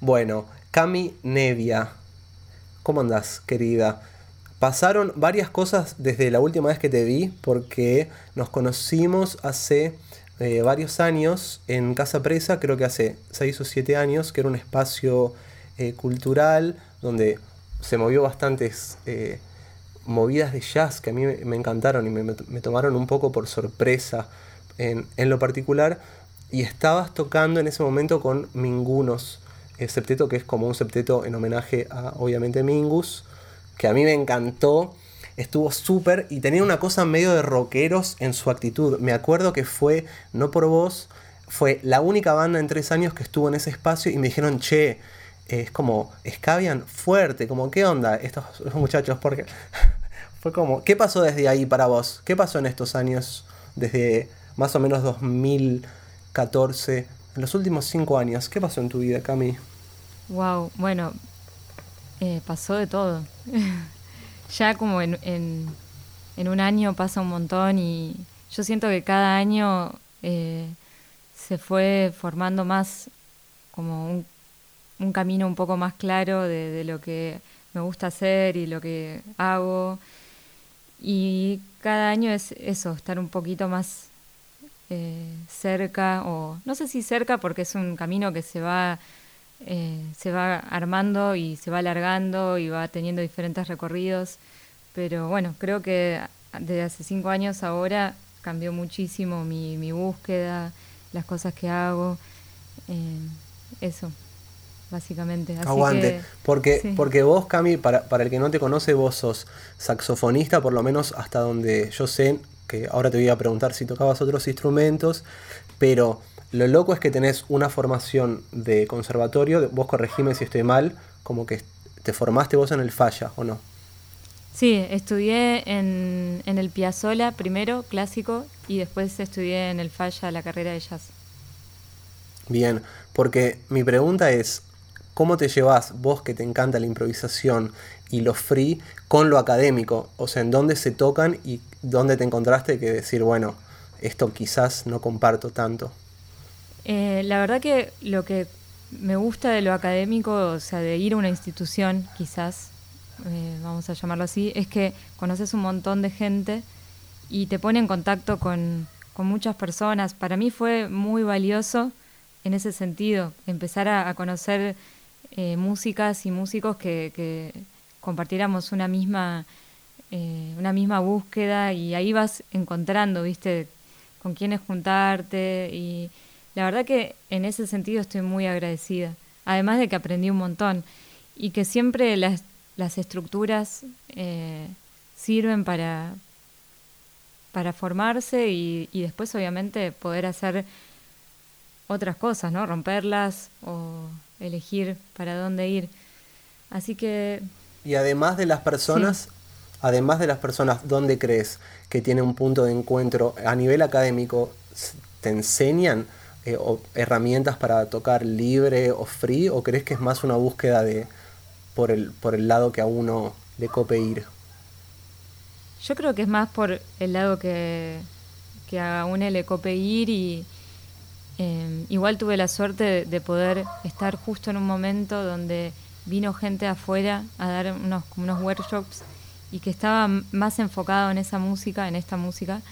Bueno, Cami Nevia, ¿cómo andás, querida? Pasaron varias cosas desde la última vez que te vi, porque nos conocimos hace eh, varios años en Casa Presa, creo que hace 6 o 7 años, que era un espacio eh, cultural donde se movió bastantes eh, movidas de jazz que a mí me, encantaron y me, tomaron un poco por sorpresa en, lo particular. Y estabas tocando en ese momento con Mingunos, septeto que es como un septeto en homenaje a obviamente Mingus, que a mí me encantó. Estuvo súper y tenía una cosa medio de rockeros en su actitud. Me acuerdo que fue, no por vos, fue la única banda en tres años que estuvo en ese espacio y me dijeron, che, es como, escabian fuerte, como, ¿qué onda estos, muchachos? Porque fue como, ¿qué pasó desde ahí para vos? ¿Qué pasó en estos años, desde más o menos 2014, en los últimos cinco años? ¿Qué pasó en tu vida, Cami? Wow, bueno, eh, pasó de todo. ya como en, en, un año pasa un montón y yo siento que cada año eh, se fue formando más como un, un, camino un poco más claro de, lo que me gusta hacer y lo que hago. Y cada año es eso, estar un poquito más eh, cerca, o no sé si cerca porque es un camino que se va eh, se va armando y se va alargando y va teniendo diferentes recorridos. Pero bueno, creo que desde hace cinco años ahora cambió muchísimo mi, mi búsqueda, las cosas que hago. Eh, eso, básicamente. Aguante, porque, porque vos, Cami, para, para el que no te conoce, vos sos saxofonista, por lo menos hasta donde yo sé, que ahora te voy a preguntar si tocabas otros instrumentos, pero lo loco es que tenés una formación de conservatorio, vos corregime si estoy mal, como que te formaste vos en el Falla, ¿o no? Sí, estudié en, en el Piazzola primero, clásico, y después estudié en el Falla la carrera de jazz. Bien, porque mi pregunta es, ¿cómo te llevas vos que te encanta la improvisación y lo free con lo académico? O sea, ¿en dónde se tocan y dónde te encontraste que decir, bueno, esto quizás no comparto tanto? Eh, la verdad que lo que me gusta de lo académico, o sea, de ir a una institución, quizás, eh, vamos a llamarlo así, es que conoces un montón de gente y te pone en contacto con, muchas personas. Para mí fue muy valioso en ese sentido, empezar a, conocer eh, músicas y músicos que, compartiéramos una misma, una misma búsqueda y ahí vas encontrando, viste, con quiénes juntarte y la verdad que en ese sentido estoy muy agradecida. Además de que aprendí un montón y que siempre las, las estructuras eh, sirven para, para formarse y, y, después obviamente poder hacer otras cosas, ¿no? Romperlas o elegir para dónde ir. Así que... Y además de las personas, además de las personas, ¿dónde crees que tiene un punto de encuentro a nivel académico? ¿Te enseñan? Eh, o herramientas para tocar libre o free o crees que es más una búsqueda de por el, por el lado que a uno le cope ir? Yo creo que es más por el lado que, que a uno le cope ir y em, igual tuve la suerte de, poder estar justo en un momento donde vino gente afuera a dar unos, unos workshops y que estaba más enfocado en esa música, en esta música,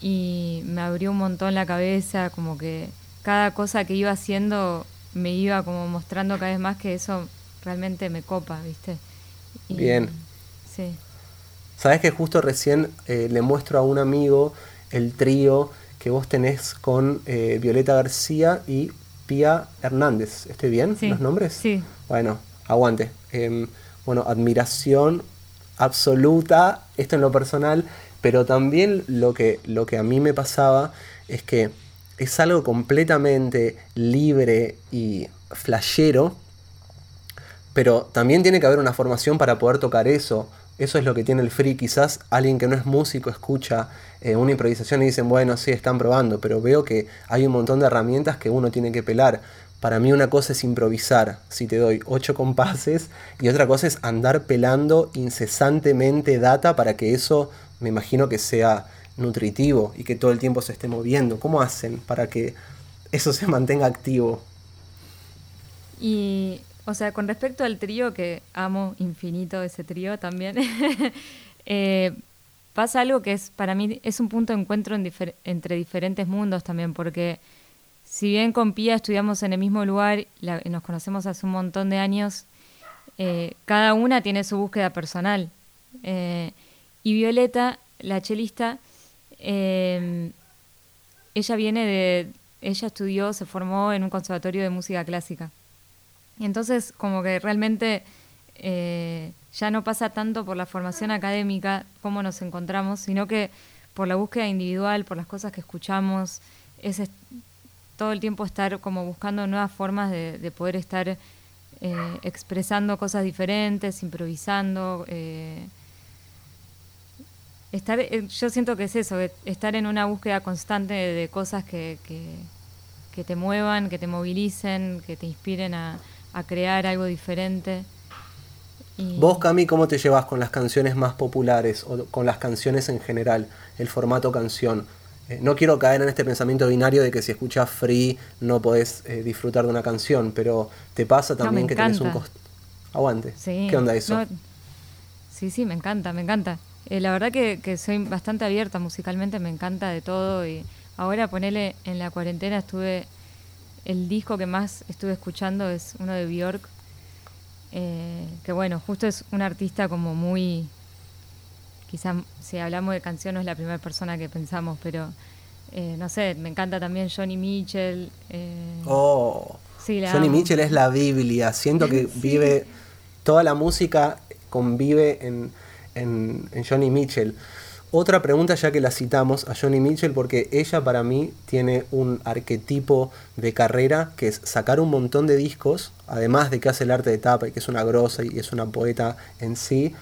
y me abrió un montón la cabeza, como que cada cosa que iba haciendo me iba como mostrando cada vez más que eso realmente me copa, ¿viste? Bien. Sí. Sabes que justo recién eh, le muestro a un amigo el trío que vos tenés con eh, Violeta García y Pía Hernández. ¿Estoy bien? ¿Los nombres? Sí. Bueno, aguante. Em, bueno, admiración absoluta, esto en lo personal, pero también lo que, lo que a mí me pasaba es que es algo completamente libre y flashero, pero también tiene que haber una formación para poder tocar eso. Eso es lo que tiene el free. Quizás alguien que no es músico escucha eh, una improvisación y dicen, bueno, sí, están probando, pero veo que hay un montón de herramientas que uno tiene que pelar. Para mí una cosa es improvisar, si te doy ocho compases, y otra cosa es andar pelando incesantemente data para que eso me imagino que sea nutritivo y que todo el tiempo se esté moviendo. ¿Cómo hacen para que eso se mantenga activo? Y, o sea, con respecto al trío, que amo infinito ese trío también, eh, pasa algo que es para mí es un punto de encuentro entre diferentes mundos también, porque si bien con Pía estudiamos en el mismo lugar, nos conocemos hace un montón de años, eh, cada una tiene su búsqueda personal. Eh, y Violeta, la chelista, ella viene de, ella estudió, se formó en un conservatorio de música clásica. Y entonces como que realmente eh, ya no pasa tanto por la formación académica, cómo nos encontramos, sino que por la búsqueda individual, por las cosas que escuchamos, es todo el tiempo estar como buscando nuevas formas de, poder estar eh, expresando cosas diferentes, improvisando. Eh, estar, yo siento que es eso, estar en una búsqueda constante de, cosas que, que te muevan, que te movilicen, que te inspiren a, a crear algo diferente. Vos, Cami, ¿cómo te llevas con las canciones más populares o con las canciones en general, el formato canción? Eh, no quiero caer en este pensamiento binario de que si escuchas free no podés eh, disfrutar de una canción, pero te pasa también que tenés un costo. Aguante. ¿Qué onda eso? sí, sí, me encanta, me encanta. Eh, la verdad que, que, soy bastante abierta musicalmente, me encanta de todo y ahora ponele en la cuarentena estuve el disco que más estuve escuchando es uno de Bjork, eh, que bueno, justo es un artista como muy, quizás si hablamos de canción no es la primera persona que pensamos, pero eh, no sé, me encanta también Johnny Mitchell. Oh, Johnny Mitchell es la Biblia, siento que vive, toda la música convive en, en, Johnny Mitchell. Otra pregunta ya que la citamos a Johnny Mitchell porque ella para mí tiene un arquetipo de carrera que es sacar un montón de discos, además de que hace el arte de tapa y que es una grosa y es una poeta en sí,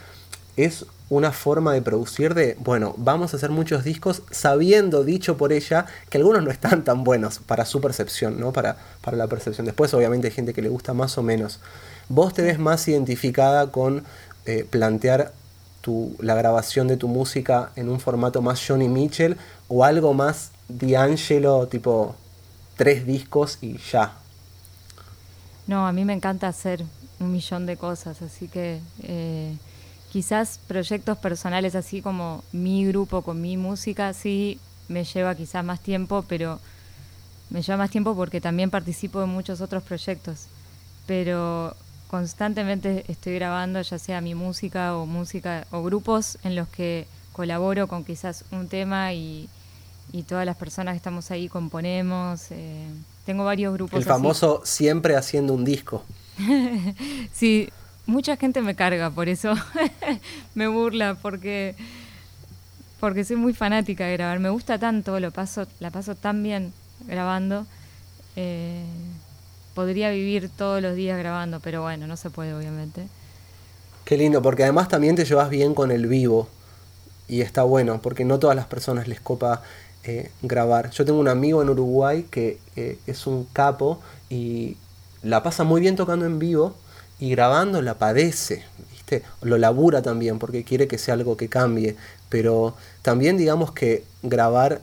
es una forma de producir de, bueno, vamos a hacer muchos discos sabiendo, dicho por ella, que algunos no están tan buenos para su percepción, ¿no? Para, para la percepción. Después obviamente hay gente que le gusta más o menos. Vos te ves más identificada con eh, plantear la grabación de tu música en un formato más Johnny Mitchell o algo más D'Angelo, tipo tres discos y ya? No, a mí me encanta hacer un millón de cosas, así que eh, quizás proyectos personales así como mi grupo con mi música sí me lleva quizás más tiempo, pero me lleva más tiempo porque también participo en muchos otros proyectos. Pero constantemente estoy grabando, ya sea mi música o música o grupos en los que colaboro con quizás un tema y, todas las personas que estamos ahí componemos. Eh, tengo varios grupos. El famoso siempre haciendo un disco. sí, mucha gente me carga por eso. me burla porque porque soy muy fanática de grabar. Me gusta tanto, lo paso, la paso tan bien grabando. Eh, podría vivir todos los días grabando, pero bueno, no se puede obviamente. Qué lindo, porque además también te llevas bien con el vivo y está bueno, porque no todas las personas les copa eh, grabar. Yo tengo un amigo en Uruguay que eh, es un capo y la pasa muy bien tocando en vivo y grabando la padece, ¿viste? Lo labura también porque quiere que sea algo que cambie, pero también digamos que grabar,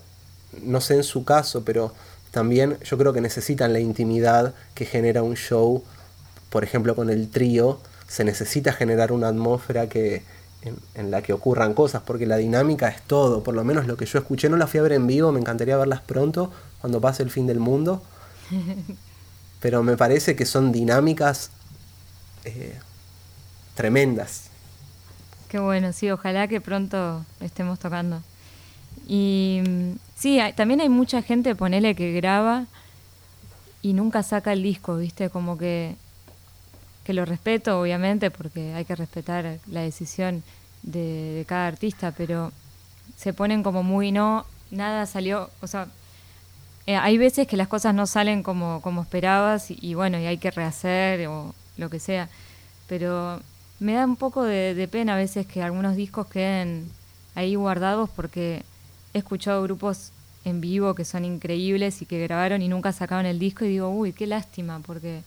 no sé en su caso, pero también yo creo que necesitan la intimidad que genera un show, por ejemplo con el trío, se necesita generar una atmósfera que, en, la que ocurran cosas, porque la dinámica es todo, por lo menos lo que yo escuché, no la fui a ver en vivo, me encantaría verlas pronto, cuando pase el fin del mundo, pero me parece que son dinámicas eh, tremendas. Qué bueno, sí, ojalá que pronto estemos tocando. Y sí, también hay mucha gente, ponele, que graba y nunca saca el disco, ¿viste? Como que, que lo respeto, obviamente, porque hay que respetar la decisión de, cada artista, pero se ponen como muy, no, nada salió, o sea, eh, hay veces que las cosas no salen como, como esperabas y, bueno, y hay que rehacer o lo que sea, pero me da un poco de pena a veces que algunos discos queden ahí guardados porque he escuchado grupos en vivo que son increíbles y que grabaron y nunca sacaron el disco y digo, uy, qué lástima, porque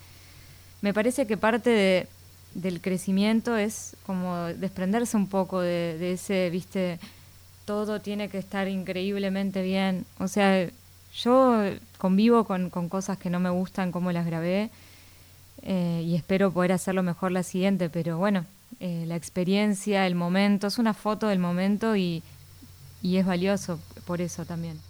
me parece que parte de, del crecimiento es como desprenderse un poco de, ese, viste, todo tiene que estar increíblemente bien. O sea, yo convivo con, con cosas que no me gustan, como las grabé, eh, y espero poder hacerlo mejor la siguiente, pero bueno, eh, la experiencia, el momento, es una foto del momento y, y es valioso por eso también.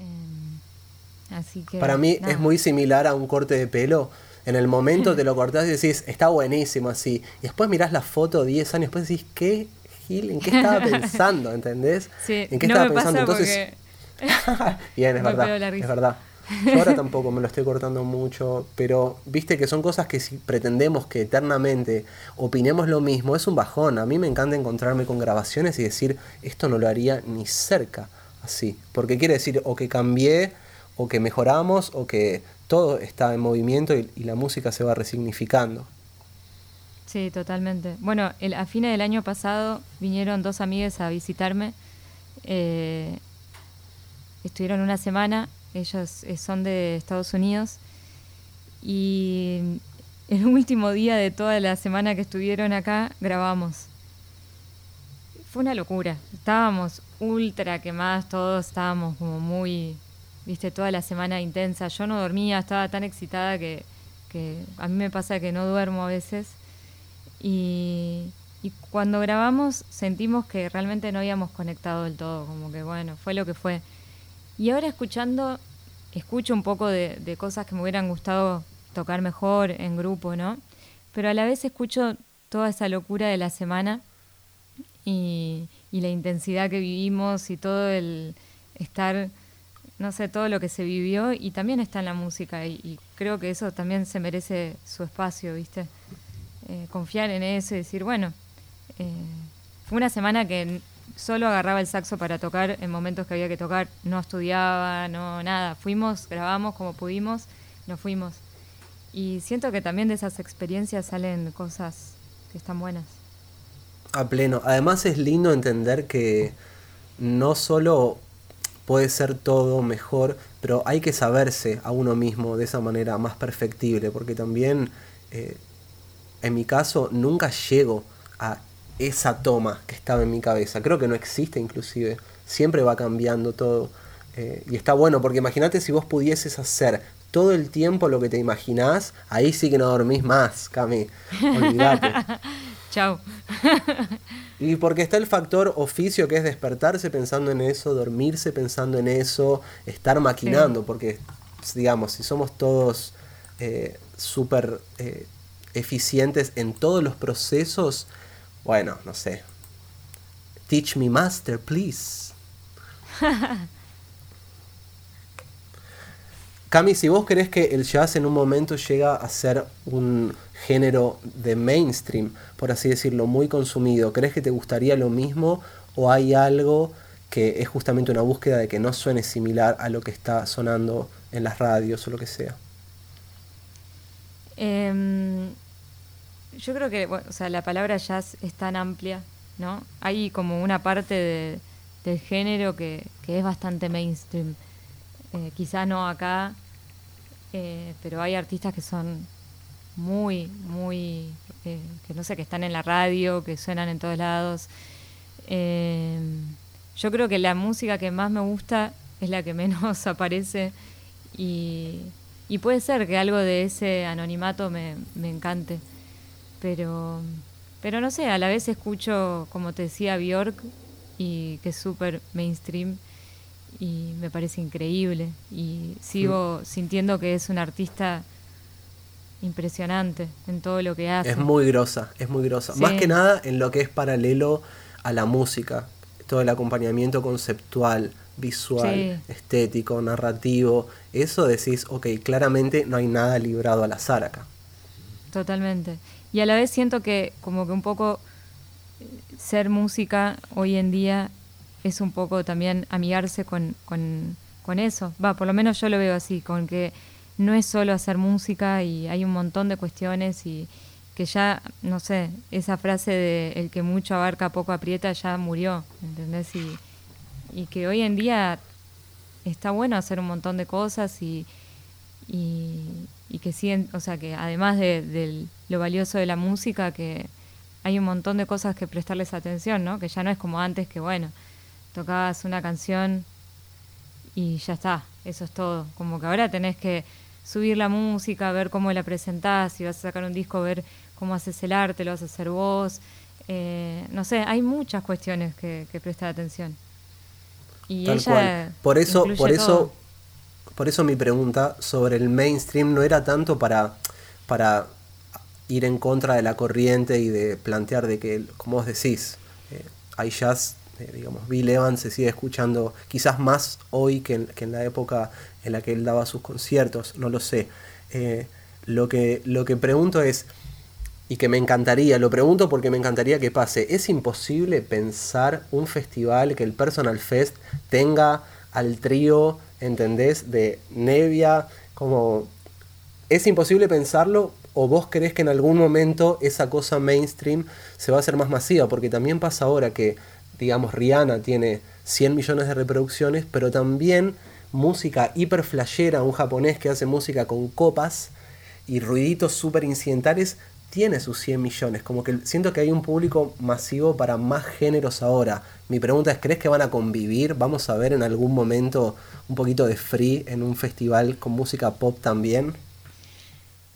Eh, así que... Para mí es muy similar a un corte de pelo. En el momento te lo cortás y decís, está buenísimo así. Y después mirás la foto 10 años después decís, ¿qué Gil? ¿En qué estaba pensando? ¿Entendés? Sí, ¿En qué no estaba me pensando? pasa Entonces, bien, es verdad. Es verdad. Yo ahora tampoco me lo estoy cortando mucho, pero viste que son cosas que si pretendemos que eternamente opinemos lo mismo, es un bajón. A mí me encanta encontrarme con grabaciones y decir, esto no lo haría ni cerca así. Porque quiere decir o que cambié, o que mejoramos, o que todo está en movimiento y, la música se va resignificando. Sí, totalmente. Bueno, a fines del año pasado vinieron dos amigas a visitarme. eh, estuvieron una semana, ellos eh, son de Estados Unidos. Y el último día de toda la semana que estuvieron acá, grabamos. Fue una locura. Estábamos ultra quemadas todos, estábamos como muy, viste, toda la semana intensa. Yo no dormía, estaba tan excitada que, a mí me pasa que no duermo a veces. Y, y cuando grabamos sentimos que realmente no habíamos conectado del todo, como que bueno, fue lo que fue. Y ahora escuchando, escucho un poco de, cosas que me hubieran gustado tocar mejor en grupo, ¿no? Pero a la vez escucho toda esa locura de la semana y, la intensidad que vivimos y todo el estar, no sé, todo lo que se vivió y también está en la música y, y creo que eso también se merece su espacio, ¿viste? Eh, confiar en eso y decir, bueno, eh, fue una semana que solo agarraba el saxo para tocar en momentos que había que tocar, no estudiaba, no nada, fuimos, grabamos como pudimos, nos fuimos. Y siento que también de esas experiencias salen cosas que están buenas. A pleno. Además es lindo entender que no solo puede ser todo mejor, pero hay que saberse a uno mismo de esa manera más perfectible, porque también, eh, en mi caso, nunca llego a esa toma que estaba en mi cabeza. Creo que no existe inclusive. Siempre va cambiando todo. Eh, y está bueno, porque imagínate si vos pudieses hacer todo el tiempo lo que te imaginás, ahí sí que no dormís más, Cami. Olvídate. Chau. Y porque está el factor oficio que es despertarse pensando en eso, dormirse pensando en eso, estar maquinando, porque digamos, si somos todos eh, súper eh, eficientes en todos los procesos, bueno, no sé. Teach me master, please. Cami, si vos crees que el jazz en un momento llega a ser un género de mainstream, por así decirlo, muy consumido, ¿crees que te gustaría lo mismo o hay algo que es justamente una búsqueda de que no suene similar a lo que está sonando en las radios o lo que sea? Em, yo creo que, bueno, o sea, la palabra jazz es tan amplia, ¿no? Hay como una parte de- del género que, que es bastante mainstream. Eh, quizá no acá, eh, pero hay artistas que son muy, muy, eh, que no sé, que están en la radio, que suenan en todos lados. Em, yo creo que la música que más me gusta es la que menos aparece y, y puede ser que algo de ese anonimato me, me encante, pero, pero no sé, a la vez escucho, como te decía, Bjork y que es súper mainstream y me parece increíble y sigo sintiendo que es un artista impresionante en todo lo que hace. Es muy grosa, es muy grosa. Sí. Más que nada en lo que es paralelo a la música, todo el acompañamiento conceptual, visual, Sí. estético, narrativo, eso decís, ok, claramente no hay nada librado al azar acá. Totalmente. Y a la vez siento que como que un poco eh, ser música hoy en día es un poco también amigarse con, con, con eso. Va, por lo menos yo lo veo así, con que no es solo hacer música y hay un montón de cuestiones y que ya, no sé, esa frase de el que mucho abarca poco aprieta ya murió, ¿entendés? Y, y que hoy en día está bueno hacer un montón de cosas y, y, y que siguen, o sea, que además de, de lo valioso de la música, que hay un montón de cosas que prestarles atención, ¿no? Que ya no es como antes que, bueno, tocabas una canción y ya está, eso es todo. Como que ahora tenés que subir la música, ver cómo la presentás, si vas a sacar un disco, ver cómo haces el arte, lo vas a hacer vos. Eh, no sé, hay muchas cuestiones que, que prestar atención. Y ella Por eso, por eso, por eso mi pregunta sobre el mainstream no era tanto para, para ir en contra de la corriente y de plantear de que, como vos decís, eh, hay jazz, eh, digamos, Bill Evans se sigue escuchando quizás más hoy que en, que en, la época en la que él daba sus conciertos, no lo sé. Eh, lo, que, lo que pregunto es, y que me encantaría, lo pregunto porque me encantaría que pase, ¿es imposible pensar un festival que el Personal Fest tenga al trío, ¿entendés? De Nevia, como... ¿Es imposible pensarlo o vos crees que en algún momento esa cosa mainstream se va a hacer más masiva? Porque también pasa ahora que, digamos, Rihanna tiene 100 millones de reproducciones, pero también música hiper flashera, un japonés que hace música con copas y ruiditos súper incidentales, tiene sus 100 millones. Como que siento que hay un público masivo para más géneros ahora. Mi pregunta es, ¿crees que van a convivir? ¿Vamos a ver en algún momento un poquito de free en un festival con música pop también?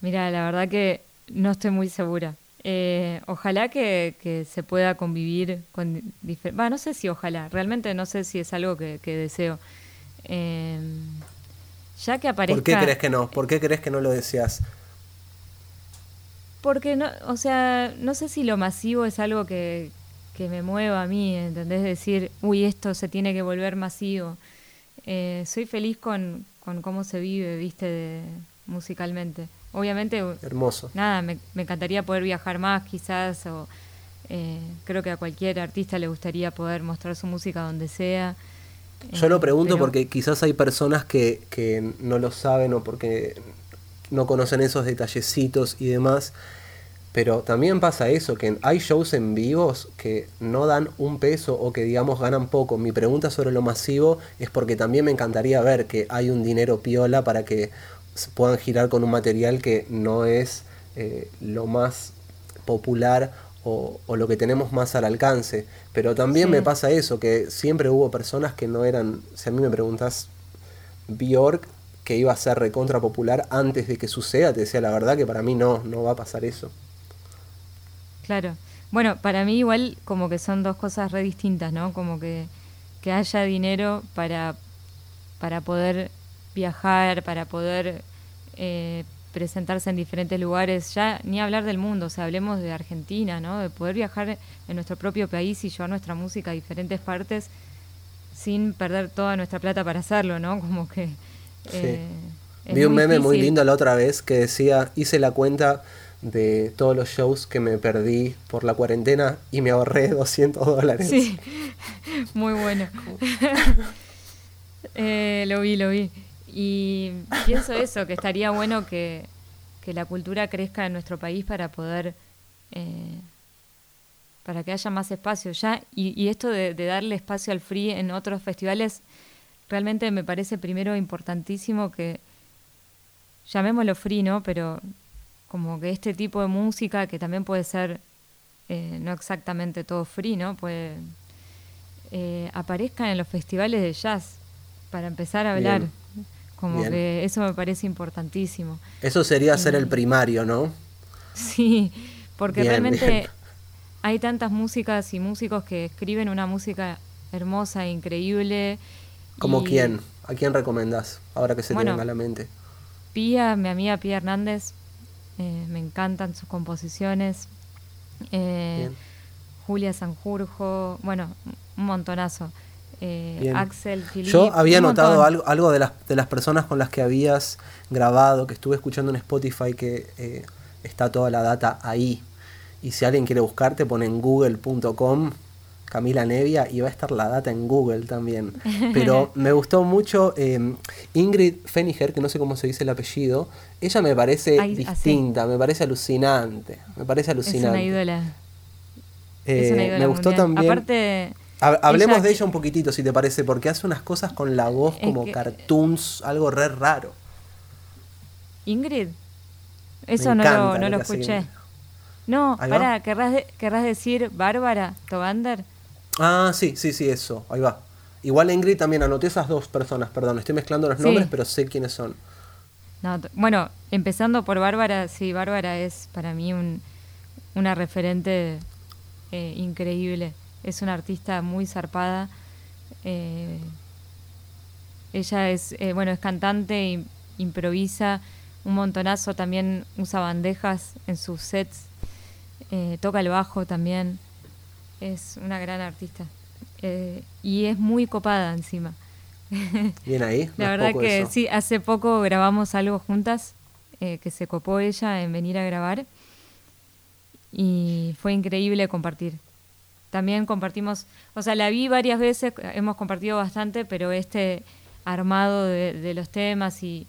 Mira, la verdad que no estoy muy segura. Eh, ojalá que, se pueda convivir con no sé si ojalá, realmente no sé si es algo que, deseo. Eh, ya que aparezca... ¿Por qué crees que no? ¿Por qué crees que no lo deseas? Porque, no, o sea, no sé si lo masivo es algo que, me mueva a mí, ¿entendés? Decir, uy, esto se tiene que volver masivo. Eh, soy feliz con, cómo se vive, viste, musicalmente. Obviamente, hermoso. Nada, me, encantaría poder viajar más, quizás, o eh, creo que a cualquier artista le gustaría poder mostrar su música donde sea. Yo lo eh, pregunto porque quizás hay personas que, que no lo saben o porque no conocen esos detallecitos y demás. Pero también pasa eso, que hay shows en vivos que no dan un peso o que digamos ganan poco. Mi pregunta sobre lo masivo es porque también me encantaría ver que hay un dinero piola para que puedan girar con un material que no es eh, lo más popular o, lo que tenemos más al alcance. Pero también me pasa eso, que siempre hubo personas que no eran, si a mí me preguntas, Bjork que iba a ser recontra popular antes de que suceda, te decía la verdad que para mí no, no va a pasar eso. Claro. Bueno, para mí igual como que son dos cosas re distintas, ¿no? Como que, que haya dinero para, para poder viajar, para poder eh, presentarse en diferentes lugares, ya ni hablar del mundo, o sea, hablemos de Argentina, ¿no? De poder viajar en nuestro propio país y llevar nuestra música a diferentes partes sin perder toda nuestra plata para hacerlo, ¿no? Como que eh, Vi un meme muy lindo la otra vez que decía, hice la cuenta de todos los shows que me perdí por la cuarentena y me ahorré 200 dólares. Sí, muy bueno. Eh, lo vi, lo vi. Y pienso eso, que estaría bueno que, la cultura crezca en nuestro país para poder, eh, para que haya más espacio. Ya, y, esto de, de, darle espacio al free en otros festivales realmente me parece primero importantísimo que, llamémoslo free, ¿no? Pero como que este tipo de música, que también puede ser eh, no exactamente todo free, ¿no? Puede, eh, aparezca en los festivales de jazz, para empezar a hablar. Como que eso me parece importantísimo. Eso sería ser el primario, ¿no? Sí, porque realmente hay tantas músicas y músicos que escriben una música hermosa, e increíble, ¿Como quién? ¿A quién recomendas ahora que se te venga a la mente? Pía, mi amiga Pía Hernández, eh, me encantan sus composiciones. Eh, Julia Sanjurjo, bueno, un montonazo. Eh, Axel, Philippe, Yo había notado algo, algo de, las, de las personas con las que habías grabado, que estuve escuchando en Spotify, que está toda la data ahí. Y si alguien quiere buscarte, pone en google.com Camila Nevia y va a estar la data en Google también. Pero me gustó mucho em, Ingrid Feniger, que no sé cómo se dice el apellido. Ella me parece distinta, me parece alucinante. Me parece alucinante. Es una ídola. Eh, me gustó también. Aparte. Hablemos de ella un poquitito, si te parece, porque hace unas cosas con la voz como cartoons, algo re raro. Ingrid. Eso no lo, no lo escuché. No, para, ¿querrás, ¿querrás decir Bárbara Tobander? Ah, sí, sí, sí, eso, ahí va. Igual Ingrid también anoté esas dos personas, perdón, estoy mezclando los nombres, pero sé quiénes son. bueno, empezando por Bárbara, sí, Bárbara es para mí un, una referente eh, increíble. Es una artista muy zarpada. Eh, ella es, eh, bueno, es cantante, improvisa un montonazo, también usa bandejas en sus sets, toca el bajo también. Es una gran artista. y es muy copada encima. Bien ahí. La verdad que sí, hace poco grabamos algo juntas, que se copó ella en venir a grabar y fue increíble compartir. También compartimos, o sea, la vi varias veces, hemos compartido bastante, pero este armado de, los temas y,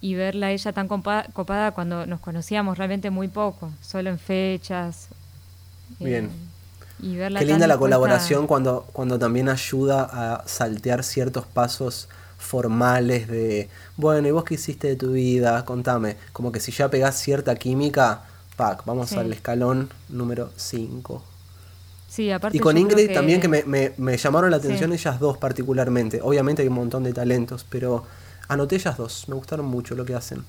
y verla ella tan copada, cuando nos conocíamos realmente muy poco, solo en fechas. Bien. Eh, y Qué linda la colaboración cuando, cuando también ayuda a saltear ciertos pasos formales de, bueno, ¿y vos qué hiciste de tu vida? Contame. Como que si ya pegás cierta química, vamos al escalón número 5. Sí, aparte y con Ingrid también que me, llamaron la atención ellas dos particularmente. Obviamente hay un montón de talentos, pero anoté ellas dos, me gustaron mucho lo que hacen.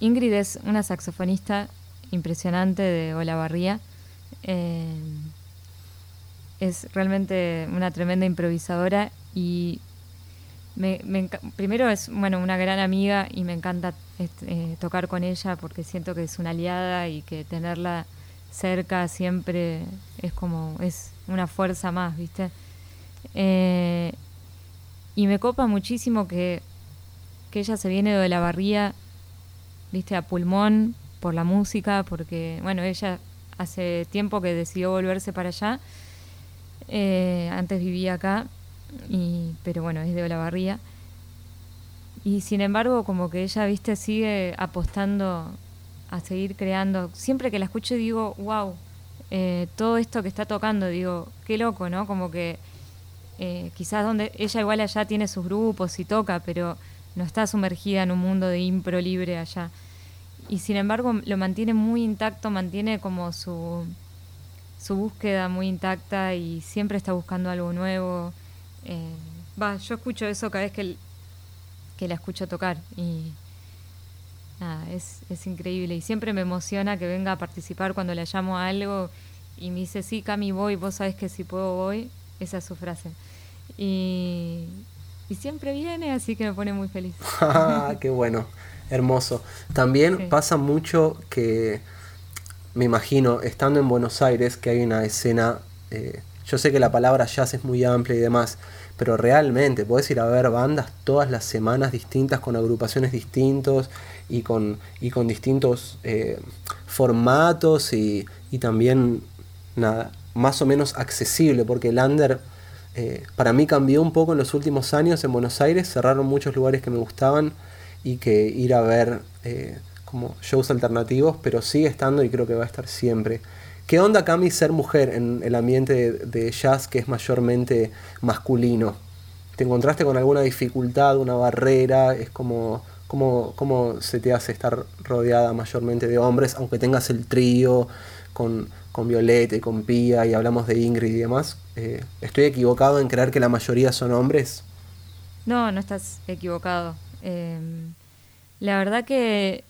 Ingrid es una saxofonista impresionante de Olavarría. Eh, es realmente una tremenda improvisadora y primero es bueno una gran amiga y me encanta este, eh, tocar con ella porque siento que es una aliada y que tenerla cerca siempre es como es una fuerza más viste eh, y me copa muchísimo que, que ella se viene de la barría viste a pulmón por la música porque bueno ella hace tiempo que decidió volverse para allá eh, antes vivía acá y, pero bueno, es de Olavarría. Y sin embargo, como que ella, viste, sigue apostando a seguir creando. Siempre que la escucho digo, wow, eh, todo esto que está tocando, digo, qué loco, ¿no? Como que eh, quizás donde ella igual allá tiene sus grupos y toca, pero no está sumergida en un mundo de impro libre allá. Y sin embargo lo mantiene muy intacto, mantiene como su, su búsqueda muy intacta y siempre está buscando algo nuevo. Eh, va, yo escucho eso cada vez que, que la escucho tocar y nada, es, es increíble y siempre me emociona que venga a participar cuando le llamo a algo y me dice, sí, Cami, voy, vos sabés que si puedo voy, esa es su frase. Y, y siempre viene, así que me pone muy feliz. Qué bueno, hermoso. También pasa mucho que, me imagino, estando en Buenos Aires, que hay una escena eh, yo sé que la palabra jazz es muy amplia y demás, pero realmente puedes ir a ver bandas todas las semanas distintas con agrupaciones distintos y con, y con distintos eh, formatos y, también nada, más o menos accesible, porque el under eh, para mí cambió un poco en los últimos años en Buenos Aires, cerraron muchos lugares que me gustaban y que ir a ver como shows alternativos, pero sigue estando y creo que va a estar siempre. ¿Qué onda, Cami, ser mujer en el ambiente de, jazz que es mayormente masculino? ¿Te encontraste con alguna dificultad, una barrera? ¿Es como, cómo, se te hace estar rodeada mayormente de hombres, aunque tengas el trío con, con Violeta y con Pía y hablamos de Ingrid y demás? Eh, ¿Estoy equivocado en creer que la mayoría son hombres? No, no estás equivocado. Em, la verdad que,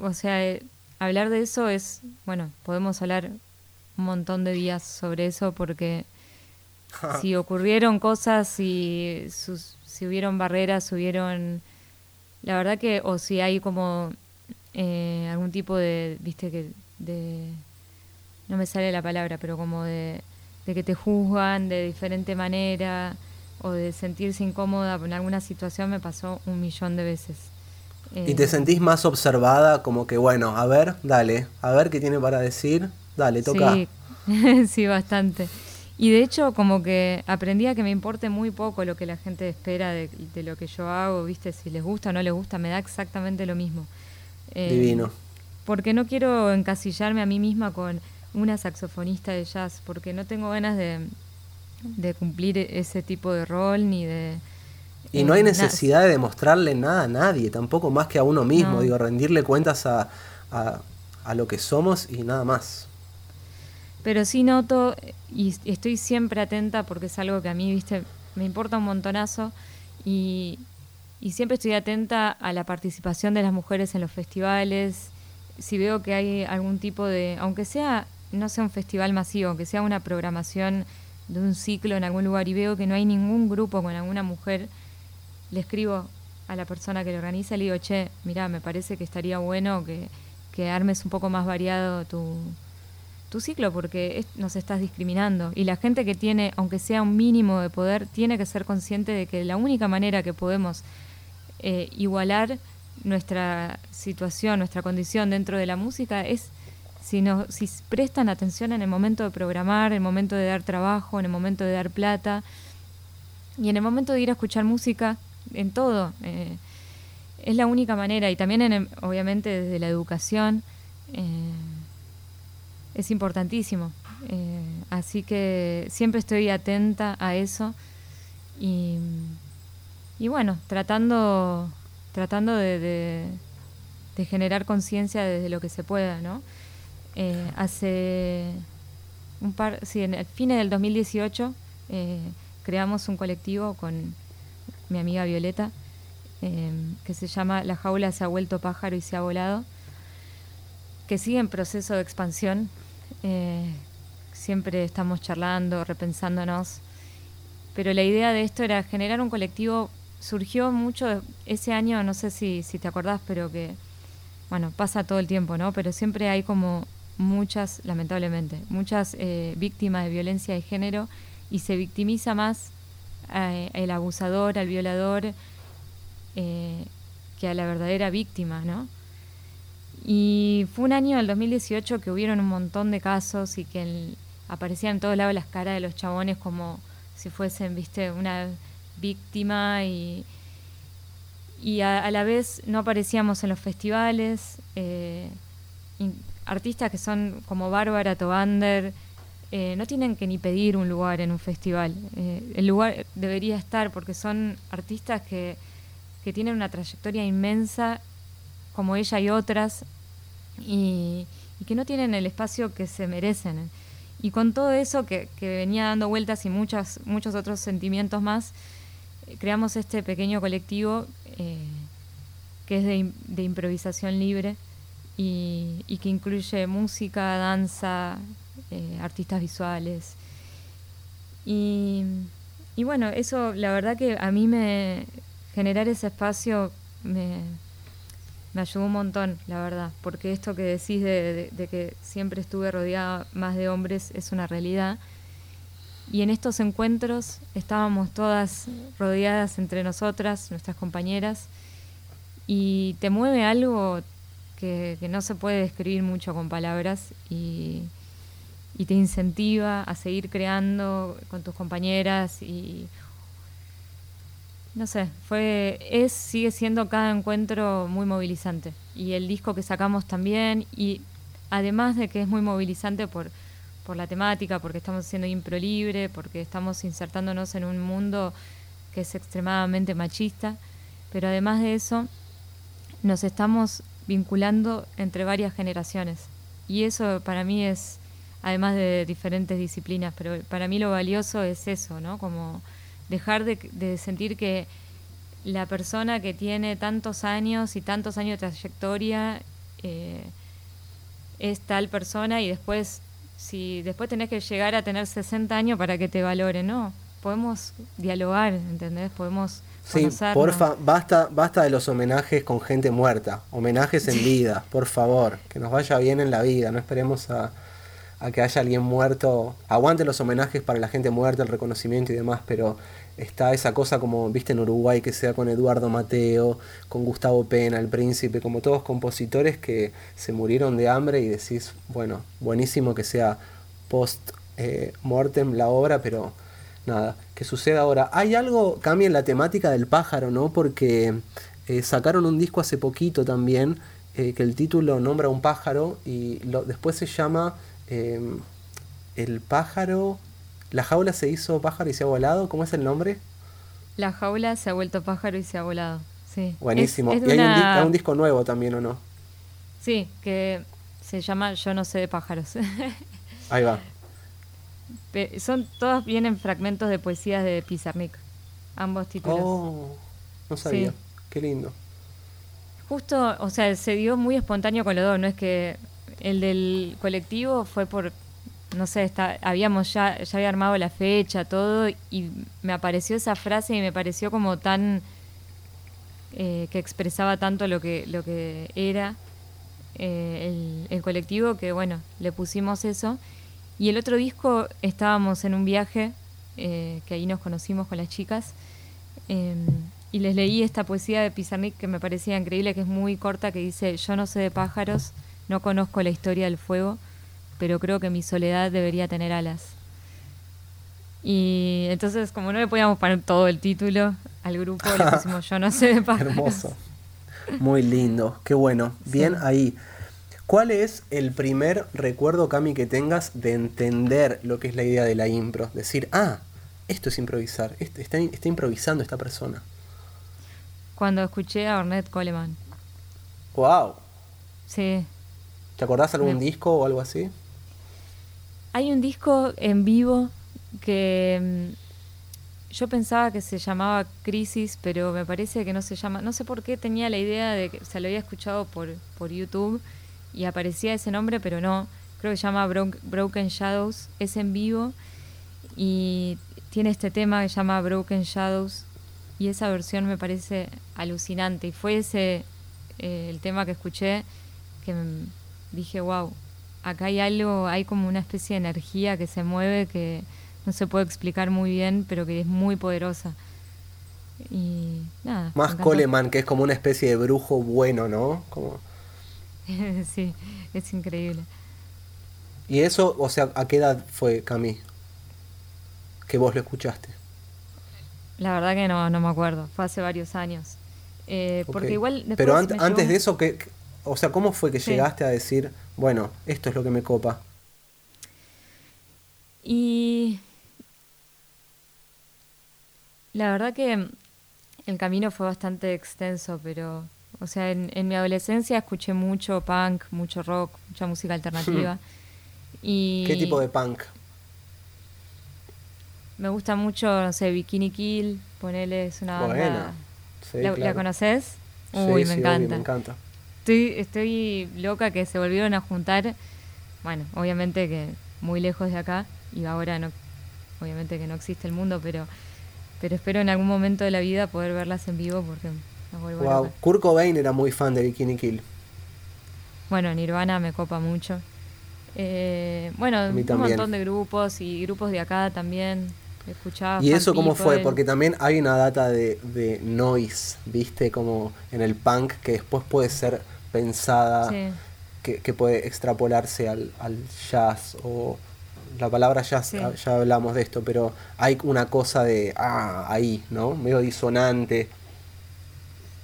o sea, hablar de eso es, bueno, podemos hablar un montón de días sobre eso porque si ocurrieron cosas, si, si hubieron barreras, hubieron, la verdad que, o si hay como eh, algún tipo de, viste, que de, no me sale la palabra, pero como de, de que te juzgan de diferente manera o de sentirse incómoda en alguna situación me pasó un millón de veces. ¿Y te sentís más observada? Como que, bueno, a ver, dale, a ver qué tiene para decir, dale, toca. Sí, sí, bastante. Y de hecho, como que aprendí a que me importe muy poco lo que la gente espera de, lo que yo hago, ¿viste? Si les gusta o no les gusta, me da exactamente lo mismo. Eh, Divino. Porque no quiero encasillarme a mí misma con una saxofonista de jazz, porque no tengo ganas de, de cumplir ese tipo de rol ni de y no hay eh, necesidad de demostrarle nada a nadie, tampoco más que a uno mismo, digo, rendirle cuentas a, a, lo que somos y nada más. Pero sí noto, y estoy siempre atenta porque es algo que a mí, viste, me importa un montonazo, y, y siempre estoy atenta a la participación de las mujeres en los festivales. Si veo que hay algún tipo de, aunque sea, no sea un festival masivo, aunque sea una programación de un ciclo en algún lugar y veo que no hay ningún grupo con alguna mujer, le escribo a la persona que lo organiza y le digo, che, mira, me parece que estaría bueno que, que armes un poco más variado tu, tu ciclo porque nos estás discriminando. Y la gente que tiene, aunque sea un mínimo de poder, tiene que ser consciente de que la única manera que podemos eh, igualar nuestra situación, nuestra condición dentro de la música es si, nos, si prestan atención en el momento de programar, en el momento de dar trabajo, en el momento de dar plata y en el momento de ir a escuchar música, en todo. Eh, es la única manera y también en obviamente desde la educación eh, es importantísimo. Eh, así que siempre estoy atenta a eso y, y bueno, tratando, tratando de, de, generar conciencia desde lo que se pueda, ¿no? Hace un par, sí, en el fin del 2018 creamos un colectivo con mi amiga Violeta Em, que se llama La jaula se ha vuelto pájaro y se ha volado, que sigue en proceso de expansión. Eh, siempre estamos charlando, repensándonos, pero la idea de esto era generar un colectivo. Surgió mucho ese año, no sé si, si te acordás, pero que, bueno, pasa todo el tiempo, ¿no? Pero siempre hay como muchas, lamentablemente, muchas eh, víctimas de violencia de género y se victimiza más el abusador, al violador, eh, que a la verdadera víctima, ¿no? Y fue un año del 2018 que hubieron un montón de casos y que aparecían en todos lados las caras de los chabones como si fuesen, viste, una víctima y, y a, la vez no aparecíamos en los festivales. Eh, artistas que son como Bárbara Tobander eh, no tienen que ni pedir un lugar en un festival. el lugar debería estar porque son artistas que que tienen una trayectoria inmensa como ella y otras y, que no tienen el espacio que se merecen. Y con todo eso que, venía dando vueltas y muchas, muchos otros sentimientos más, eh, creamos este pequeño colectivo eh, que es de, improvisación libre y, que incluye música, danza, eh, artistas visuales. Y, y bueno, eso la verdad que a mí me, generar ese espacio me, ayudó un montón, la verdad, porque esto que decís de, que siempre estuve rodeada más de hombres es una realidad. Y en estos encuentros estábamos todas rodeadas entre nosotras, nuestras compañeras, y te mueve algo que, no se puede describir mucho con palabras y, y, te incentiva a seguir creando con tus compañeras y no sé, fue, es, sigue siendo cada encuentro muy movilizante. Y el disco que sacamos también, y además de que es muy movilizante por, por la temática, porque estamos haciendo impro libre, porque estamos insertándonos en un mundo que es extremadamente machista, pero además de eso, nos estamos vinculando entre varias generaciones. Y eso para mí es, además de diferentes disciplinas, pero para mí lo valioso es eso, ¿no? Como dejar de, sentir que la persona que tiene tantos años y tantos años de trayectoria eh, es tal persona y después si después tenés que llegar a tener 60 años para que te valore, no. Podemos dialogar, ¿entendés? Podemos Sí, porfa, basta, basta de los homenajes con gente muerta, homenajes en vida, por favor, que nos vaya bien en la vida, no esperemos a, a que haya alguien muerto. Aguante los homenajes para la gente muerta, el reconocimiento y demás, pero está esa cosa como, viste, en Uruguay, que sea con Eduardo Mateo, con Gustavo Pena, el príncipe, como todos compositores que se murieron de hambre y decís, bueno, buenísimo que sea post mortem la obra, pero nada, que suceda ahora. Hay algo, cambia en la temática del pájaro, ¿no? Porque eh, sacaron un disco hace poquito también, eh, que el título nombra un pájaro y lo, después se llama Em, el pájaro. La jaula se hizo pájaro y se ha volado. ¿Cómo es el nombre? La jaula se ha vuelto pájaro y se ha volado. Sí. Buenísimo. y hay, un disco nuevo también, ¿o no? Sí, que se llama Yo no sé de pájaros. Ahí va. son todos vienen fragmentos de poesías de Pizarnik. Ambos títulos. Oh, no sabía. qué lindo. Justo, o sea, se dio muy espontáneo con los dos, no es que el del colectivo fue por, no sé, está, habíamos ya, ya había armado la fecha, todo, y me apareció esa frase y me pareció como tan, eh, que expresaba tanto lo que, lo que era eh, el, colectivo, que bueno, le pusimos eso. Y el otro disco estábamos en un viaje, eh, que ahí nos conocimos con las chicas, em, y les leí esta poesía de Pizarnik que me parecía increíble, que es muy corta, que dice, yo no sé de pájaros, no conozco la historia del fuego, pero creo que mi soledad debería tener alas. Y entonces, como no le podíamos poner todo el título al grupo, le pusimos Yo no sé de pájaros. Hermoso. Muy lindo, qué bueno. Bien ahí. ¿Cuál es el primer recuerdo, Cami, que tengas de entender lo que es la idea de la impro? Decir, ah, esto es improvisar, está, está improvisando esta persona. Cuando escuché a Ornette Coleman. ¡Wow! Sí. ¿Te acordás algún disco o algo así? Hay un disco en vivo que mm, yo pensaba que se llamaba Crisis, pero me parece que no se llama. No sé por qué tenía la idea de que se lo había escuchado por, por YouTube y aparecía ese nombre, pero no. Creo que se llama Broken Shadows. Es en vivo y tiene este tema que se llama Broken Shadows y esa versión me parece alucinante. Y fue ese eh, el tema que escuché que dije, wow, acá hay algo, hay como una especie de energía que se mueve que no se puede explicar muy bien, pero que es muy poderosa. Y nada. Más Coleman, que es como una especie de brujo bueno, ¿no? Como... sí, es increíble. ¿Y eso, o sea, a qué edad fue Cami? Que vos lo escuchaste. La verdad que no, no me acuerdo, fue hace varios años. Eh, porque igual Pero antes de eso, ¿qué, o sea, ¿cómo fue que llegaste a decir, bueno, esto es lo que me copa? Y la verdad que el camino fue bastante extenso, pero, o sea, en, mi adolescencia escuché mucho punk, mucho rock, mucha música alternativa. y ¿Qué tipo de punk? Me gusta mucho, no sé, Bikini Kill, ponele, es una banda. ¿La, conoces? Uy, me encanta. me encanta. Estoy, estoy loca que se volvieron a juntar. Bueno, obviamente que muy lejos de acá y ahora no, obviamente que no existe el mundo, pero, pero espero en algún momento de la vida poder verlas en vivo porque vuelvo wow. Kurt Cobain era muy fan de Bikini Kill. Bueno, Nirvana me copa mucho. Eh, bueno, un montón de grupos y grupos de acá también. Escuchaba ¿Y eso cómo fue? Porque también hay una data de, de noise, ¿viste? Como en el punk que después puede ser pensada, que, puede extrapolarse al, jazz o la palabra jazz, ya hablamos de esto, pero hay una cosa de, ah, ahí, ¿no? Medio disonante.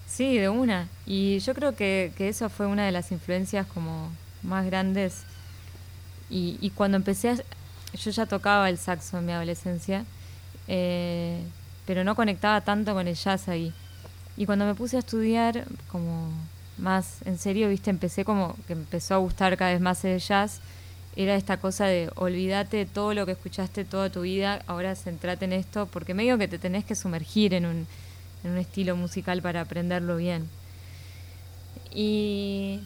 Sí, de una. Y yo creo que, que eso fue una de las influencias como más grandes. Y, y cuando empecé a, yo ya tocaba el saxo en mi adolescencia, eh, pero no conectaba tanto con el jazz ahí. Y cuando me puse a estudiar como más en serio, viste, empecé como que empezó a gustar cada vez más el jazz. Era esta cosa de olvídate de todo lo que escuchaste toda tu vida, ahora centrate en esto, porque medio que te tenés que sumergir en un, en un estilo musical para aprenderlo bien. Y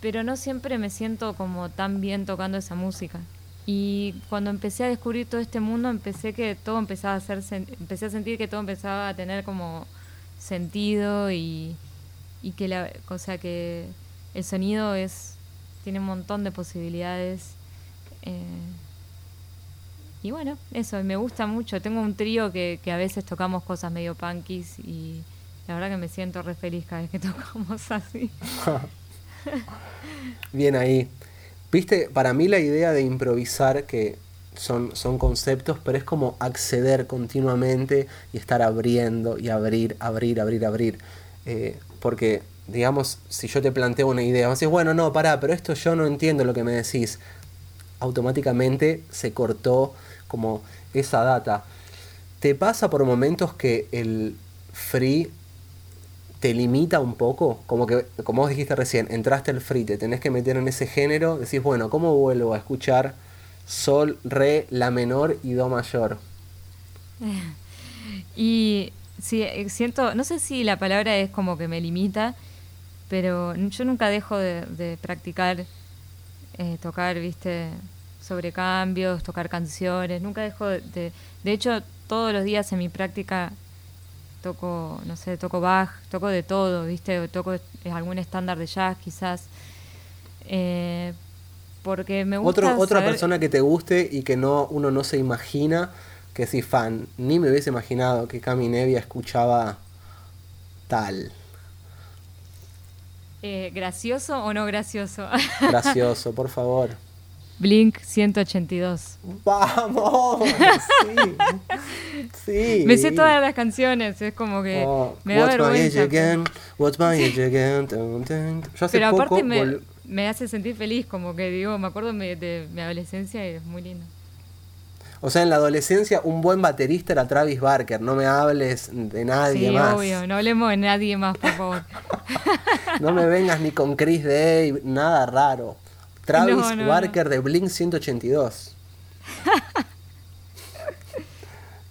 pero no siempre me siento como tan bien tocando esa música. Y cuando empecé a descubrir todo este mundo, empecé que todo empezaba a hacer, empecé a sentir que todo empezaba a tener como sentido y, y que la, o sea que el sonido es tiene un montón de posibilidades. Eh, y bueno, eso, me gusta mucho. Tengo un trío que, que a veces tocamos cosas medio punkies y la verdad que me siento re feliz cada vez que tocamos así. Bien ahí. Viste, para mí la idea de improvisar, que son, son conceptos, pero es como acceder continuamente y estar abriendo y abrir, abrir, abrir, abrir. Eh, porque, digamos, si yo te planteo una idea, vas a decir, bueno, no, pará, pero esto yo no entiendo lo que me decís. Automáticamente se cortó como esa data. ¿Te pasa por momentos que el free te limita un poco, como que, como vos dijiste recién, entraste al free, te tenés que meter en ese género, decís, bueno, ¿cómo vuelvo a escuchar sol, re, la menor y do mayor? Y sí, eh, siento, no sé si la palabra es como que me limita, pero yo nunca dejo de, practicar, eh, tocar, viste, sobre cambios, tocar canciones, nunca dejo de, de hecho, todos los días en mi práctica toco, no sé, toco Bach, toco de todo, viste, toco algún estándar de jazz quizás. Eh, porque me gusta. otra persona que te guste y que no uno no se imagina que si fan, ni me hubiese imaginado que Cami Nevia escuchaba tal. Eh, ¿Gracioso o no gracioso? gracioso, por favor. Blink 182. ¡Vamos! Sí. sí. Me sé todas las canciones, es como que oh, me da vergüenza. Again, what's my age again? Yo hace Pero aparte me, me, hace sentir feliz, como que digo, me acuerdo de mi adolescencia y es muy lindo. O sea, en la adolescencia un buen baterista era Travis Barker, no me hables de nadie más. Sí, obvio, no hablemos de nadie más, por favor. no me vengas ni con Chris Day, nada raro. Travis Barker de Blink 182.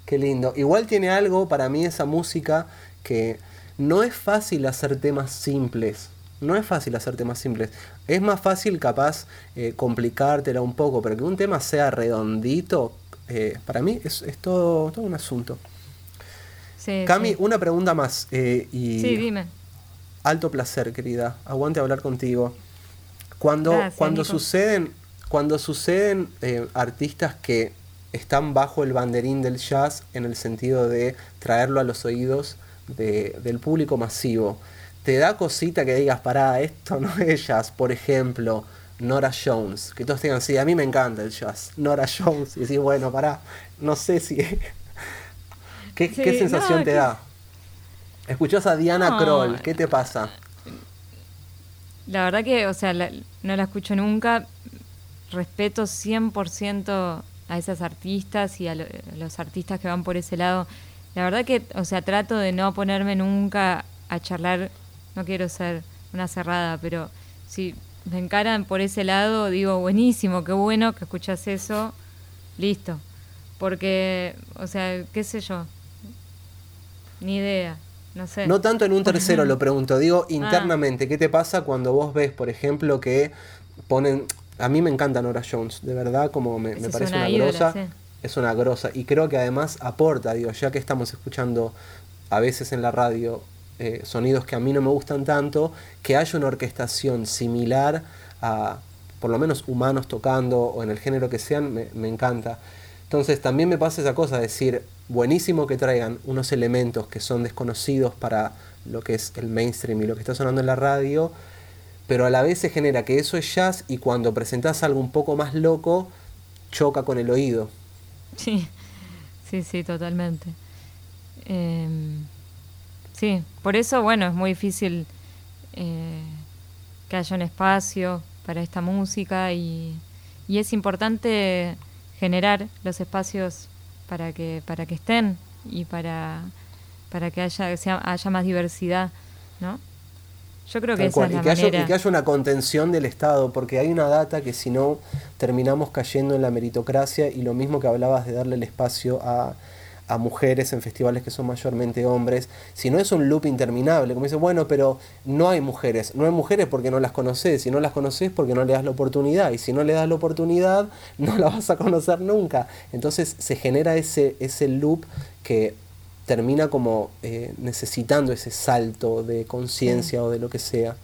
Qué lindo. Igual tiene algo para mí esa música que no es fácil hacer temas simples. No es fácil hacer temas simples. Es más fácil capaz eh, complicártela un poco, pero que un tema sea redondito, eh, para mí es, todo, todo, un asunto. Cami, una pregunta más. Eh, y sí, dime. Alto placer, querida. Aguante hablar contigo. Cuando, cuando suceden, cuando suceden eh, artistas que están bajo el banderín del jazz en el sentido de traerlo a los oídos del público masivo, te da cosita que digas, pará, esto no es jazz, por ejemplo, Nora Jones, que todos digan, sí, a mí me encanta el jazz, Nora Jones, y decís, bueno, pará, no sé si... ¿Qué, sensación te da? Escuchás a Diana Kroll, ¿qué te pasa? La verdad que, o sea, no la escucho nunca. Respeto 100% a esas artistas y a, los artistas que van por ese lado. La verdad que, o sea, trato de no ponerme nunca a charlar. No quiero ser una cerrada, pero si me encaran por ese lado, digo, buenísimo, qué bueno que escuchas eso. Listo. Porque, o sea, qué sé yo. Ni idea. No sé. No tanto en un tercero lo pregunto, digo ah. internamente, ¿qué te pasa cuando vos ves, por ejemplo, que ponen... A mí me encanta Nora Jones, de verdad, como me, parece una, grosa. Es una grosa. Y creo que además aporta, digo, ya que estamos escuchando a veces en la radio eh, sonidos que a mí no me gustan tanto, que haya una orquestación similar a, por lo menos, humanos tocando o en el género que sean, me, encanta. Entonces también me pasa esa cosa, decir, buenísimo que traigan unos elementos que son desconocidos para lo que es el mainstream y lo que está sonando en la radio, pero a la vez se genera que eso es jazz y cuando presentas algo un poco más loco, choca con el oído. Sí, sí, sí, totalmente. Em, sí, por eso, bueno, es muy difícil eh, que haya un espacio para esta música y, y es importante generar los espacios para que, para que estén y para, para que haya, sea, haya más diversidad, ¿no? Yo creo que esa es la y que, haya, y que haya una contención del Estado, porque hay una data que si no terminamos cayendo en la meritocracia y lo mismo que hablabas de darle el espacio a, a mujeres en festivales que son mayormente hombres, si no es un loop interminable, como dice, bueno, pero no hay mujeres, no hay mujeres porque no las conoces, si no las conoces porque no le das la oportunidad, y si no le das la oportunidad, no la vas a conocer nunca. Entonces se genera ese, ese loop que termina como eh, necesitando ese salto de conciencia o de lo que sea.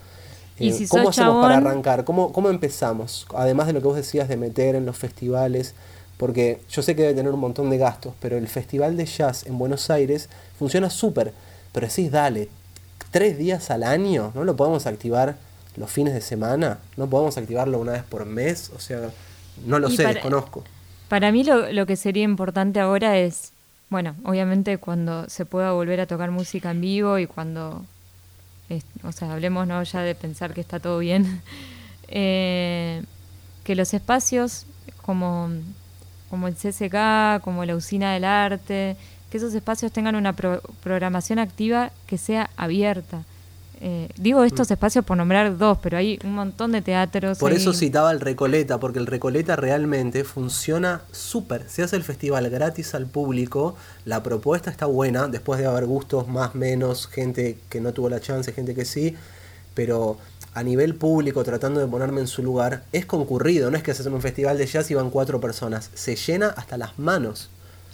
Eh, ¿Cómo hacemos para arrancar? ¿Cómo, ¿Cómo empezamos? Además de lo que vos decías de meter en los festivales porque yo sé que debe tener un montón de gastos, pero el Festival de Jazz en Buenos Aires funciona súper. Pero decís, dale, tres días al año, ¿no lo podemos activar los fines de semana? ¿No podemos activarlo una vez por mes? O sea, no lo sé, desconozco. Para mí lo, lo que sería importante ahora es, bueno, obviamente cuando se pueda volver a tocar música en vivo y cuando, o sea, hablemos ¿no? ya de pensar que está todo bien, eh, que los espacios como como el CSK, como la Usina del Arte, que esos espacios tengan una programación activa que sea abierta. Eh, digo estos mm. espacios por nombrar dos, pero hay un montón de teatros. Por eso citaba el Recoleta, porque el Recoleta realmente funciona súper. Se hace el festival gratis al público, la propuesta está buena, después de haber gustos más, menos, gente que no tuvo la chance, gente que sí, pero a nivel público, tratando de ponerme en su lugar, es concurrido, no es que se hace un festival de jazz y van cuatro personas, se llena hasta las manos.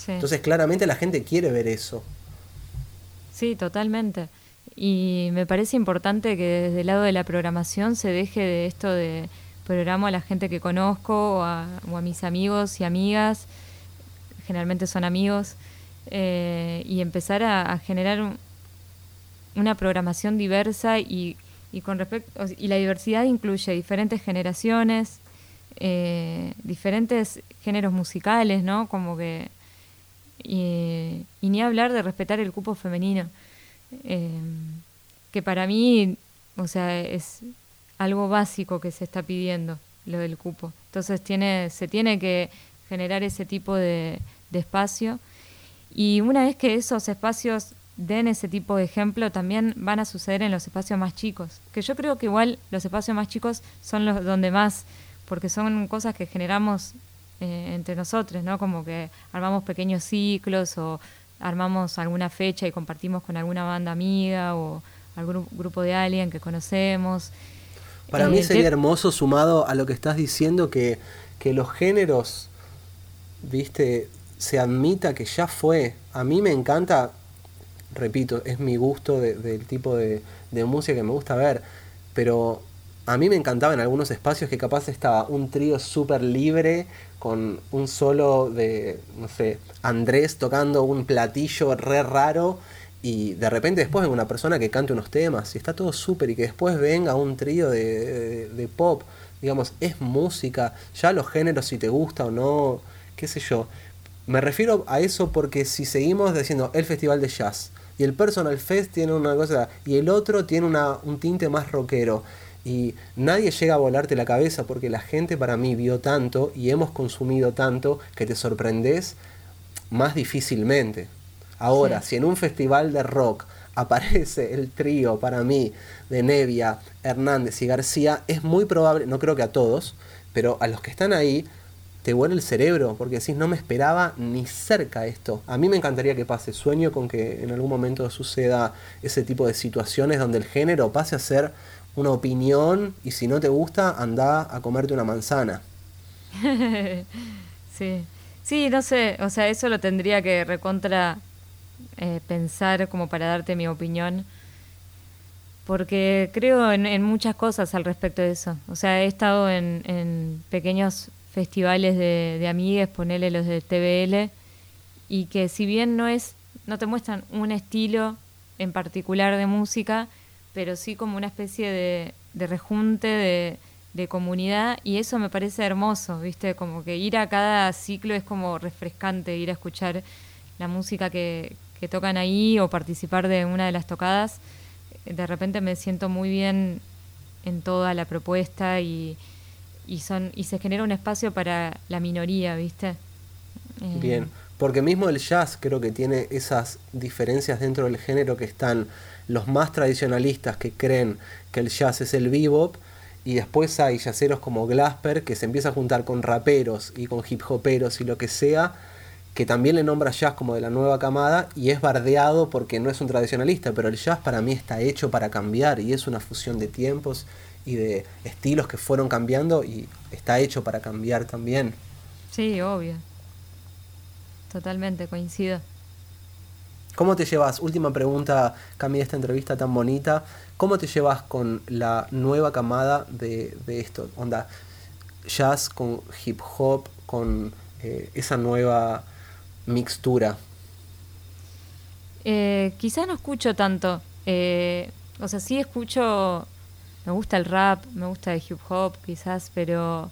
Entonces claramente la gente quiere ver eso. Sí, totalmente. Y me parece importante que desde el lado de la programación se deje de esto de programo a la gente que conozco o a, mis amigos y amigas, generalmente son amigos, eh, y empezar a, generar una programación diversa y, con respecto y la diversidad incluye diferentes generaciones, eh, diferentes géneros musicales, ¿no? Como que y, ni hablar de respetar el cupo femenino. Em, que para mí, o sea, es algo básico que se está pidiendo, lo del cupo. Entonces tiene, se tiene que generar ese tipo de, espacio. Y una vez que esos espacios den ese tipo de ejemplo, también van a suceder en los espacios más chicos. Que yo creo que igual los espacios más chicos son los donde más, porque son cosas que generamos eh, entre nosotros, ¿no? Como que armamos pequeños ciclos o armamos alguna fecha y compartimos con alguna banda amiga o algún grupo de alguien que conocemos. Para mí eh, sería hermoso sumado a lo que estás diciendo que, los géneros, viste, se admita que ya fue. A mí me encanta, repito, es mi gusto del tipo de, de música que me gusta ver, pero a mí me encantaba en algunos espacios que capaz estaba un trío súper libre con un solo de, no sé, Andrés tocando un platillo re raro y de repente después venga una persona que cante unos temas y está todo súper y que después venga un trío de, de, pop, digamos, es música, ya los géneros si te gusta o no, qué sé yo. Me refiero a eso porque si seguimos diciendo el festival de jazz y el Personal Fest tiene una cosa y el otro tiene una, un tinte más rockero y nadie llega a volarte la cabeza porque la gente para mí vio tanto y hemos consumido tanto que te sorprendes más difícilmente. Ahora, si en un festival de rock aparece el trío para mí de Nevia, Hernández y García, es muy probable, no creo que a todos, pero a los que están ahí te vuelve el cerebro, porque decís, no me esperaba ni cerca esto. A mí me encantaría que pase, sueño con que en algún momento suceda ese tipo de situaciones donde el género pase a ser una opinión y si no te gusta, anda a comerte una manzana. sí, sí, no sé, o sea, eso lo tendría que recontra eh, pensar como para darte mi opinión, porque creo en, muchas cosas al respecto de eso. O sea, he estado en, pequeños festivales de, de amigues, ponele los de TBL, y que si bien no es, no te muestran un estilo en particular de música, pero sí como una especie de, rejunte de, de, comunidad y eso me parece hermoso, ¿viste? Como que ir a cada ciclo es como refrescante, ir a escuchar la música que, que tocan ahí o participar de una de las tocadas. De repente me siento muy bien en toda la propuesta y, y, son, y se genera un espacio para la minoría, ¿viste? Eh, bien, porque mismo el jazz creo que tiene esas diferencias dentro del género que están los más tradicionalistas que creen que el jazz es el bebop, y después hay jazzeros como Glasper que se empieza a juntar con raperos y con hip hoperos y lo que sea, que también le nombra jazz como de la nueva camada y es bardeado porque no es un tradicionalista, pero el jazz para mí está hecho para cambiar y es una fusión de tiempos y de estilos que fueron cambiando y está hecho para cambiar también. Sí, obvio. Totalmente, coincido. ¿Cómo te llevas? Última pregunta, Cami, de esta entrevista tan bonita. ¿Cómo te llevas con la nueva camada de, esto? Onda, jazz con hip hop, con eh, esa nueva mixtura. Eh, quizás no escucho tanto. Eh, o sea, sí escucho. Me gusta el rap, me gusta el hip hop, quizás, pero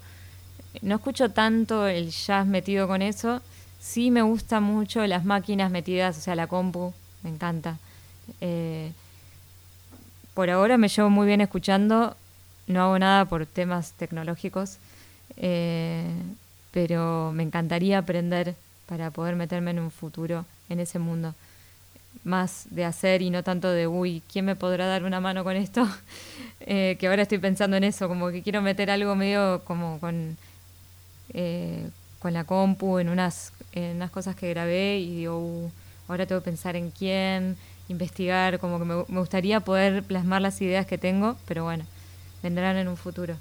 no escucho tanto el jazz metido con eso. Sí me gusta mucho las máquinas metidas, o sea, la compu, me encanta. Eh, por ahora me llevo muy bien escuchando, no hago nada por temas tecnológicos, eh, pero me encantaría aprender para poder meterme en un futuro en ese mundo. Más de hacer y no tanto de, uy, ¿quién me podrá dar una mano con esto? Eh, que ahora estoy pensando en eso, como que quiero meter algo medio como con, eh, con la compu en unas, en unas cosas que grabé y digo, uh, ahora tengo que pensar en quién, investigar, como que me, me gustaría poder plasmar las ideas que tengo, pero bueno, vendrán en un futuro.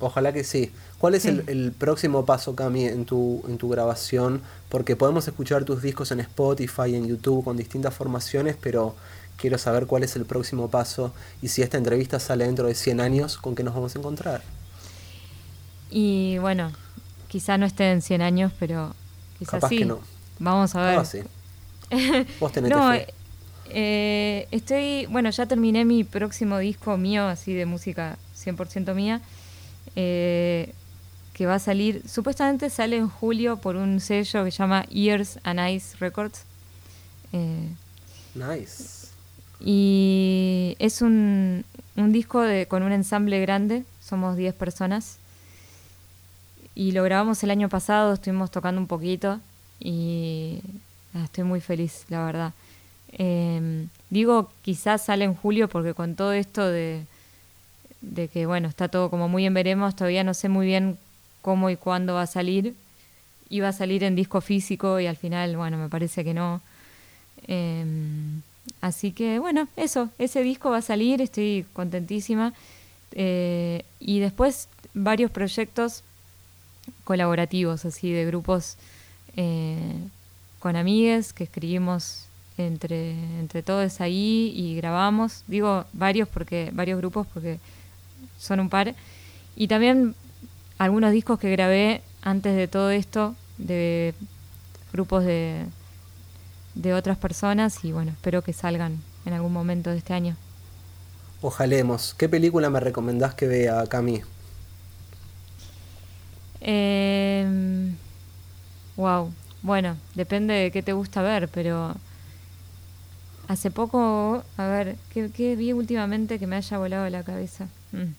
Ojalá que sí. ¿Cuál es el, próximo paso, Cami, en tu, en tu grabación? Porque podemos escuchar tus discos en Spotify, en YouTube, con distintas formaciones, pero quiero saber cuál es el próximo paso y si esta entrevista sale dentro de 100 años, ¿con qué nos vamos a encontrar? Y bueno, quizá no esté en 100 años, pero quizás sí. no. Vamos a ver. Ah, sí. Vos tenés no, eh, estoy, bueno, ya terminé mi próximo disco mío, así de música 100% mía. Eh, que va a salir, supuestamente sale en julio por un sello que se llama Ears and Eyes Records. Eh, nice. Y es un, un disco de, con un ensamble grande, somos 10 personas. Y lo grabamos el año pasado, estuvimos tocando un poquito y estoy muy feliz, la verdad. Em, digo, quizás sale en julio porque con todo esto de, de que, bueno, está todo como muy en veremos, todavía no sé muy bien cómo y cuándo va a salir. Iba a salir en disco físico y al final, bueno, me parece que no. Em, así que, bueno, eso, ese disco va a salir, estoy contentísima. Eh, y después varios proyectos colaborativos, así, de grupos eh, con amigues que escribimos entre, entre todos ahí y grabamos. Digo varios porque varios grupos porque son un par. Y también algunos discos que grabé antes de todo esto, de grupos de, de otras personas y bueno, espero que salgan en algún momento de este año. Ojalemos. ¿Qué película me recomendás que vea, Cami? Eh, wow. Bueno, depende de qué te gusta ver, pero hace poco, a ver, ¿qué, vi últimamente que me haya volado la cabeza? Mm.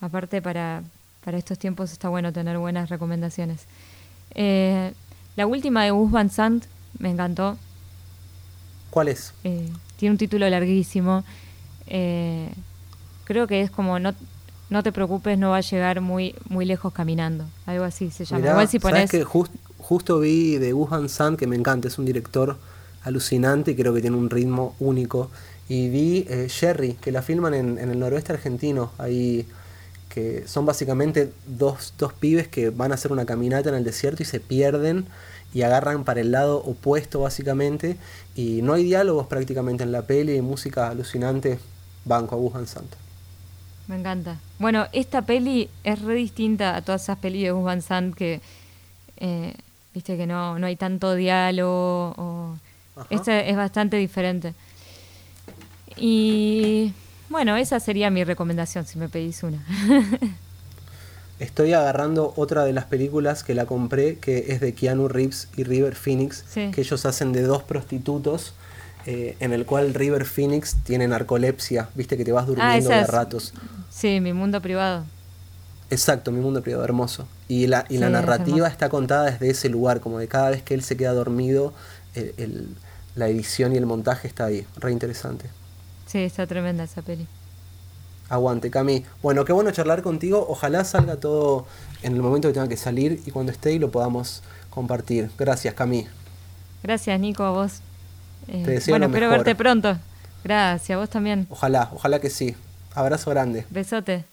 Aparte para, para estos tiempos está bueno tener buenas recomendaciones. Eh, la última de Gus Van Sant me encantó. ¿Cuál es? Eh, tiene un título larguísimo. Eh, creo que es como no, no te preocupes, no va a llegar muy muy lejos caminando. Algo así se llama. Igual si pones... que justo vi de Gus Van Sant que me encanta, es un director alucinante y creo que tiene un ritmo único. Y vi eh, Sherry, que la filman en, en el noroeste argentino, ahí que son básicamente dos, dos pibes que van a hacer una caminata en el desierto y se pierden y agarran para el lado opuesto básicamente y no hay diálogos prácticamente en la peli, música alucinante, banco a Gus Sant. Me encanta. Bueno, esta peli es re distinta a todas esas pelis de Gus Van Sant que, eh, viste que no, no hay tanto diálogo. Esta es bastante diferente. Y bueno, esa sería mi recomendación si me pedís una. Estoy agarrando otra de las películas que la compré, que es de Keanu Reeves y River Phoenix, que ellos hacen de dos prostitutos, eh, en el cual River Phoenix tiene narcolepsia, viste que te vas ah, durmiendo de ratos. Sí, mi mundo privado. Exacto, mi mundo privado, hermoso. Y la, y la narrativa está contada desde ese lugar, como de cada vez que él se queda dormido, la edición y el montaje está ahí, re interesante. Sí, está tremenda esa peli. Aguante, Cami. Bueno, qué bueno charlar contigo. Ojalá salga todo en el momento que tenga que salir y cuando esté y lo podamos compartir. Gracias, Cami. Gracias, Nico, a vos. Eh, bueno, espero verte pronto. Gracias, vos también. Ojalá, ojalá que sí. Abrazo grande. Besote.